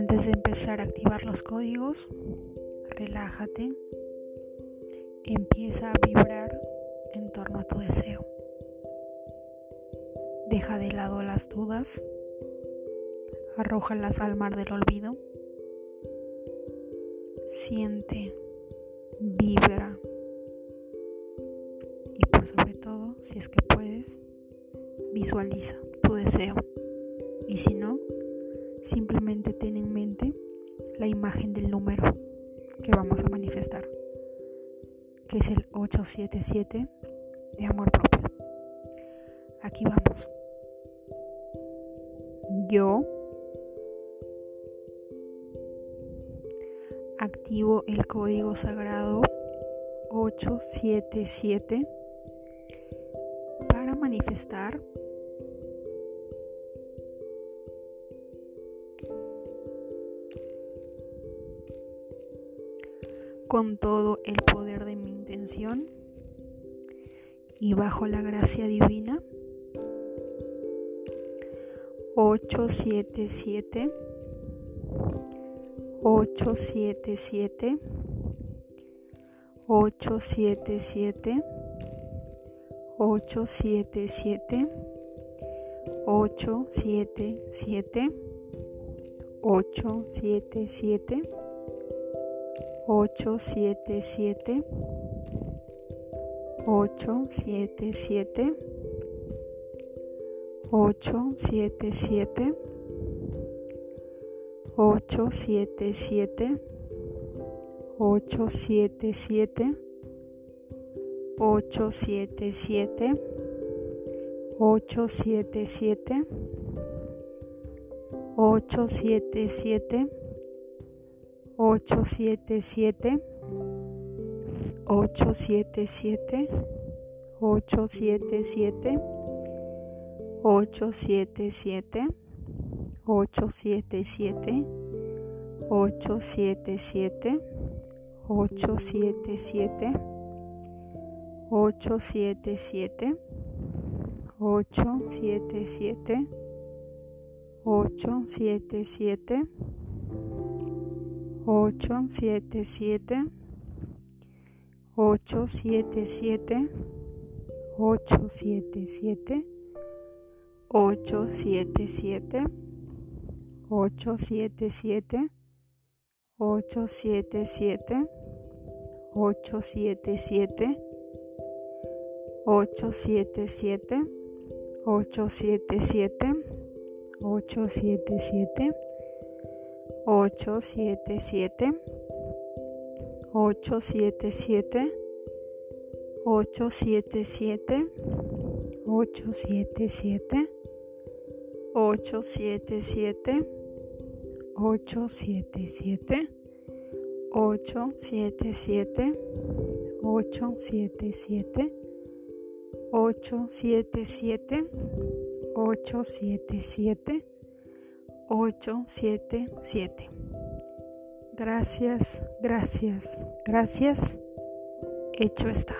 Antes de empezar a activar los códigos, relájate, empieza a vibrar en torno a tu deseo. Deja de lado las dudas, arrójalas al mar del olvido, siente, vibra. Y por sobre todo, si es que puedes, visualiza tu deseo. Y si no, simplemente ten en la imagen del número que vamos a manifestar, que es el 877 de amor propio. Aquí vamos. Yo activo el código sagrado 877 para manifestar con todo el poder de mi intención y bajo la gracia divina. 877 877 877 877 877 877 877 877 877 877 877 877 877 877 877 877 877 877 877 877 877 877 877 877 8, 7, 7, 8, 7, 7, 8, 7, 7, 8, 7, 7, 8, 7, 7, 8, 7, 7, 8, 7, 7, 8, 7, 7, 8, 7, 7, 8, 7, 7, 877 877 877 877 877 877 877 877 877 877 877. Gracias, gracias, gracias. Hecho está.